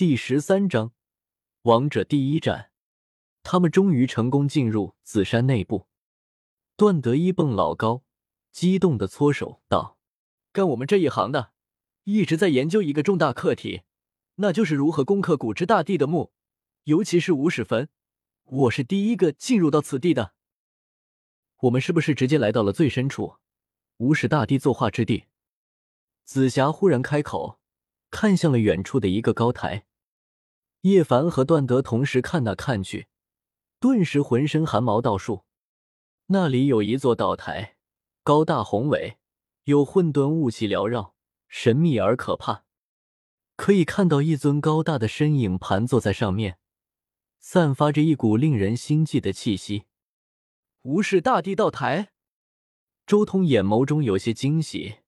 第十三章，王者第一战。他们终于成功进入紫山内部。段德一蹦老高，激动的搓手道：“干我们这一行的，一直在研究一个重大课题，那就是如何攻克古之大帝的墓，尤其是无始坟。我是第一个进入到此地的。我们是不是直接来到了最深处，无始大帝作画之地？”紫霞忽然开口，看向了远处的一个高台。叶凡和段德同时看那看去，顿时浑身汗毛倒竖。那里有一座道台，高大宏伟，有混沌雾气缭绕，神秘而可怕。可以看到一尊高大的身影盘坐在上面，散发着一股令人心悸的气息。无视大帝道台，周通眼眸中有些惊喜。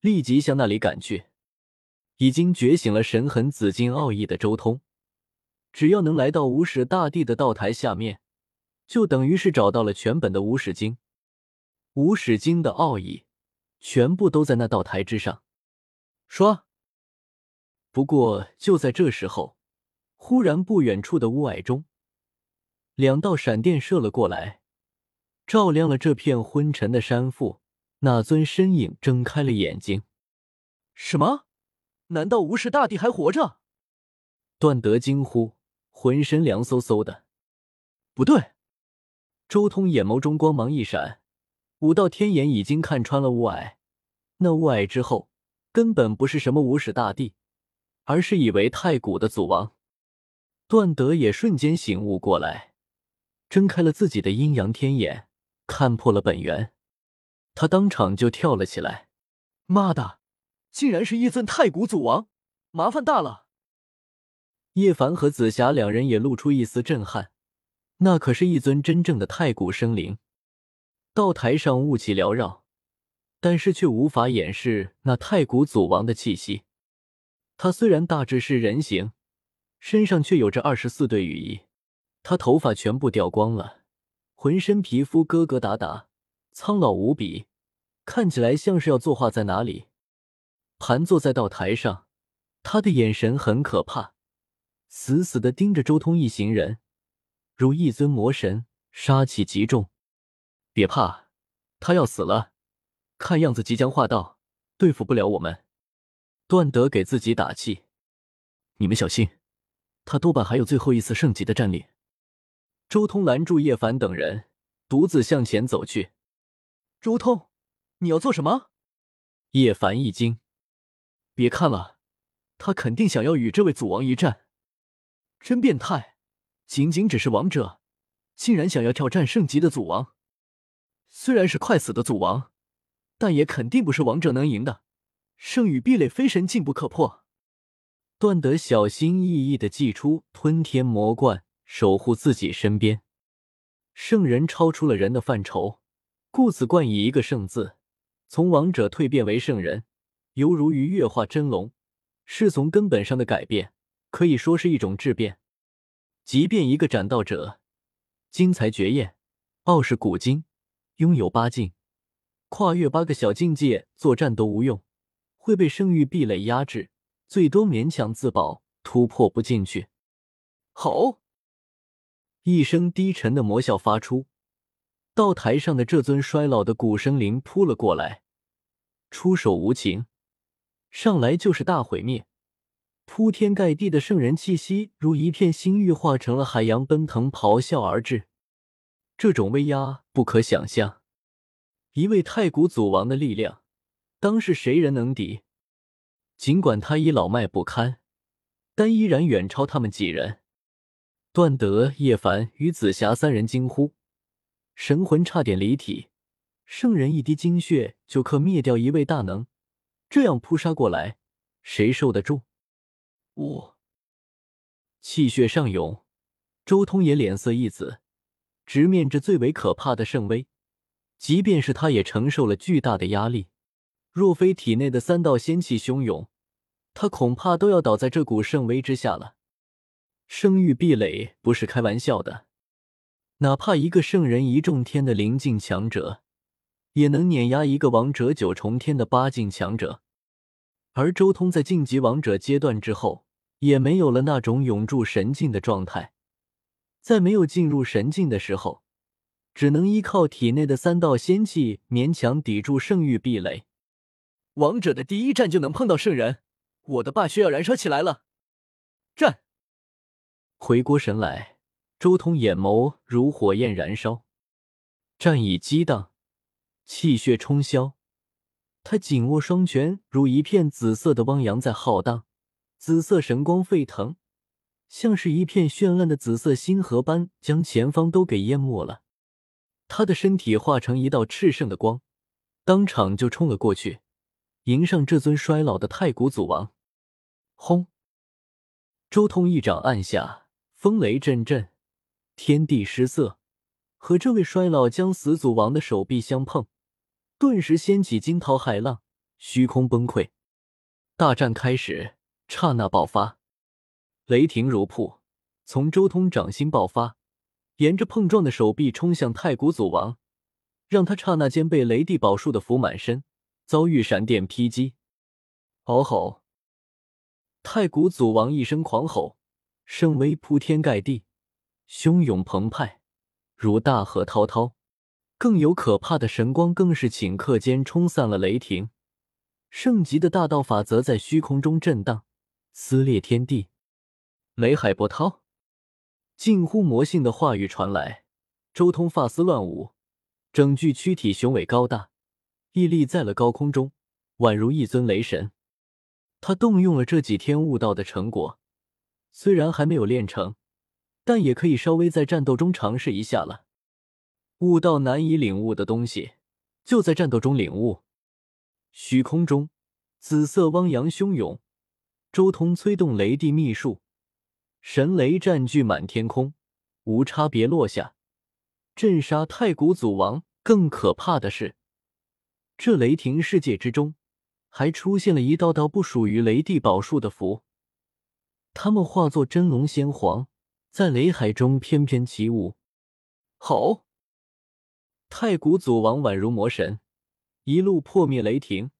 立即向那里赶去。已经觉醒了神痕紫金奥义的周通，只要能来到无始大帝的道台下面，就等于是找到了全本的无始经。无始经的奥义全部都在那道台之上。说。不过就在这时候，忽然不远处的雾霭中，两道闪电射了过来，照亮了这片昏沉的山腹。那尊身影睁开了眼睛，什么？难道无始大帝还活着？段德惊呼，浑身凉飕飕的。不对，周通眼眸中光芒一闪，五道天眼已经看穿了雾霭。那雾霭之后，根本不是什么无始大帝，而是以为太古的祖王。段德也瞬间醒悟过来，睁开了自己的阴阳天眼，看破了本源。他当场就跳了起来，妈的，竟然是一尊太古祖王，麻烦大了！叶凡和紫霞两人也露出一丝震撼，那可是一尊真正的太古生灵。道台上雾气缭绕，但是却无法掩饰那太古祖王的气息。他虽然大致是人形，身上却有着二十四对羽翼，他头发全部掉光了，浑身皮肤疙疙瘩瘩。苍老无比，看起来像是要作画在哪里。盘坐在道台上，他的眼神很可怕，死死的盯着周通一行人，如一尊魔神，杀气极重。别怕，他要死了，看样子即将化道，对付不了我们。段德给自己打气：“你们小心，他多半还有最后一次圣级的战力。”周通拦住叶凡等人，独自向前走去。周通，你要做什么？叶凡一惊，别看了，他肯定想要与这位祖王一战。真变态，仅仅只是王者，竟然想要挑战圣级的祖王。虽然是快死的祖王，但也肯定不是王者能赢的。圣与壁垒，非神禁不可破。段德小心翼翼的祭出吞天魔冠，守护自己身边。圣人超出了人的范畴。故此冠以一个“圣”字，从王者蜕变为圣人，犹如鱼跃化真龙，是从根本上的改变，可以说是一种质变。即便一个斩道者，精才绝艳，傲视古今，拥有八境，跨越八个小境界作战都无用，会被圣域壁垒压制，最多勉强自保，突破不进去。吼！一声低沉的魔笑发出。道台上的这尊衰老的古生灵扑了过来，出手无情，上来就是大毁灭。铺天盖地的圣人气息如一片星域化成了海洋，奔腾咆哮而至。这种威压不可想象，一位太古祖王的力量，当是谁人能敌？尽管他已老迈不堪，但依然远超他们几人。段德、叶凡与紫霞三人惊呼。神魂差点离体，圣人一滴精血就可灭掉一位大能，这样扑杀过来，谁受得住？我气血上涌，周通也脸色一紫，直面着最为可怕的圣威，即便是他也承受了巨大的压力。若非体内的三道仙气汹涌，他恐怕都要倒在这股圣威之下了。生育壁垒不是开玩笑的。哪怕一个圣人一重天的灵境强者，也能碾压一个王者九重天的八境强者。而周通在晋级王者阶段之后，也没有了那种永驻神境的状态。在没有进入神境的时候，只能依靠体内的三道仙气勉强抵住圣域壁垒。王者的第一战就能碰到圣人，我的霸血要燃烧起来了！战！回过神来，周通眼眸如火焰燃烧，战意激荡，气血冲霄。他紧握双拳，如一片紫色的汪洋在浩荡，紫色神光沸腾。像是一片绚烂的紫色星河般，将前方都给淹没了。他的身体化成一道炽盛的光，当场就冲了过去，迎上这尊衰老的太古祖王。轰！周通一掌按下，风雷阵阵，天地失色。和这位衰老将死祖王的手臂相碰，顿时掀起惊涛骇浪，虚空崩溃。大战开始，刹那爆发。雷霆如瀑，从周通掌心爆发，沿着碰撞的手臂冲向太古祖王，让他刹那间被雷帝宝术的符满身，遭遇闪电劈击。嗷吼！太古祖王一声狂吼，声威铺天盖地，汹涌澎湃，如大河滔滔。更有可怕的神光，更是顷刻间冲散了雷霆。圣级的大道法则在虚空中震荡，撕裂天地。雷海波涛，近乎魔性的话语传来。周通发丝乱舞，整具躯体雄伟高大，屹立在了高空中，宛如一尊雷神。他动用了这几天悟道的成果，虽然还没有练成，但也可以稍微在战斗中尝试一下了。悟道难以领悟的东西，就在战斗中领悟。虚空中，紫色汪洋汹涌，周通催动雷帝秘术。神雷占据满天空，无差别落下，震杀太古祖王。更可怕的是，这雷霆世界之中，还出现了一道道不属于雷帝宝术的符，他们化作真龙仙皇，在雷海中翩翩起舞。吼！太古祖王宛如魔神，一路破灭雷霆，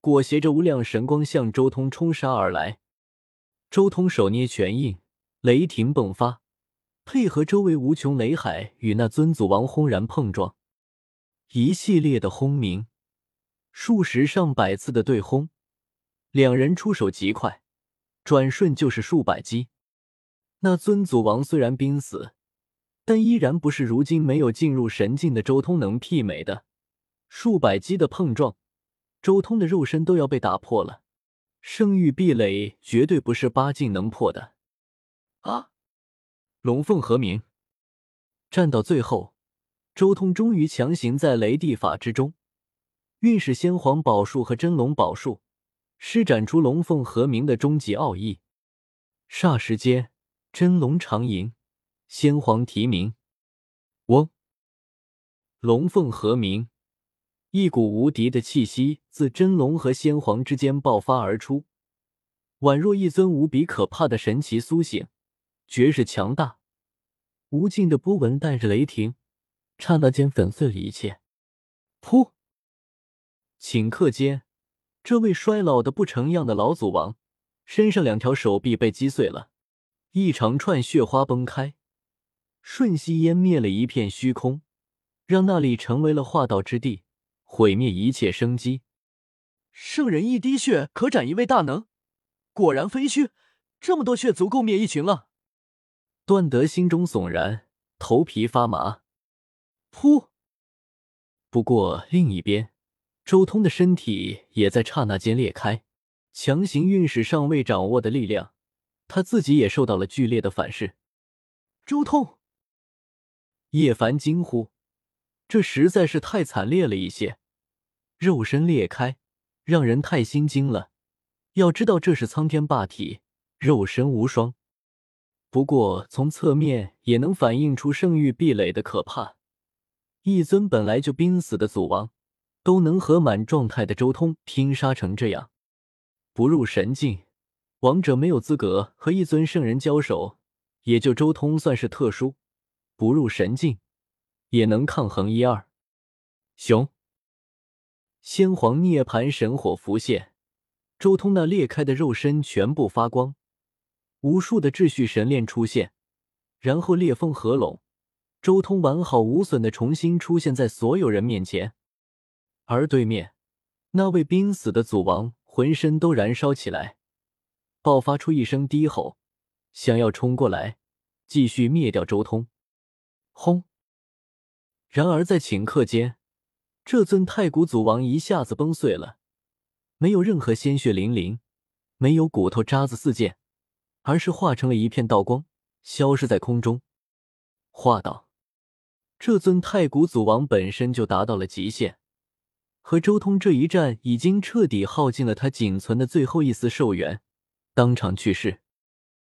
裹挟着无量神光向周通冲杀而来。周通手捏拳印。雷霆迸发，配合周围无穷雷海与那尊祖王轰然碰撞，一系列的轰鸣，数十上百次的对轰，两人出手极快，转瞬就是数百击。那尊祖王虽然濒死，但依然不是如今没有进入神境的周通能媲美的。数百击的碰撞，周通的肉身都要被打破了，圣域壁垒绝对不是八境能破的。啊！龙凤和鸣，战到最后，周通终于强行在雷帝法之中运使先皇宝术和真龙宝术，施展出龙凤和鸣的终极奥义。霎时间，真龙长吟，先皇啼鸣，嗡！龙凤和鸣，一股无敌的气息自真龙和先皇之间爆发而出，宛若一尊无比可怕的神奇苏醒。绝世强大，无尽的波纹带着雷霆，刹那间粉碎了一切。噗！顷刻间，这位衰老的不成样的老祖王身上两条手臂被击碎了，一长串血花崩开，瞬息湮灭了一片虚空，让那里成为了化道之地，毁灭一切生机。圣人一滴血可斩一位大能，果然非虚，这么多血足够灭一群了。段德心中悚然，头皮发麻。噗！不过另一边，周通的身体也在刹那间裂开，强行运使尚未掌握的力量，他自己也受到了剧烈的反噬。周通！叶凡惊呼：“这实在是太惨烈了一些，肉身裂开，让人太心惊了。要知道，这是苍天霸体，肉身无双。”不过，从侧面也能反映出圣域壁垒的可怕。一尊本来就濒死的祖王，都能和满状态的周通拼杀成这样。不入神境，王者没有资格和一尊圣人交手。也就周通算是特殊，不入神境也能抗衡一二。熊，先皇涅槃神火浮现，周通那裂开的肉身全部发光。无数的秩序神链出现，然后裂缝合拢，周通完好无损的重新出现在所有人面前。而对面那位濒死的祖王浑身都燃烧起来，爆发出一声低吼，想要冲过来继续灭掉周通。轰！然而在顷刻间，这尊太古祖王一下子崩碎了，没有任何鲜血淋淋，没有骨头渣子四溅，而是化成了一片道光，消失在空中。话道：“这尊太古祖王本身就达到了极限。”和周通这一战已经彻底耗尽了他仅存的最后一丝寿元，当场去世。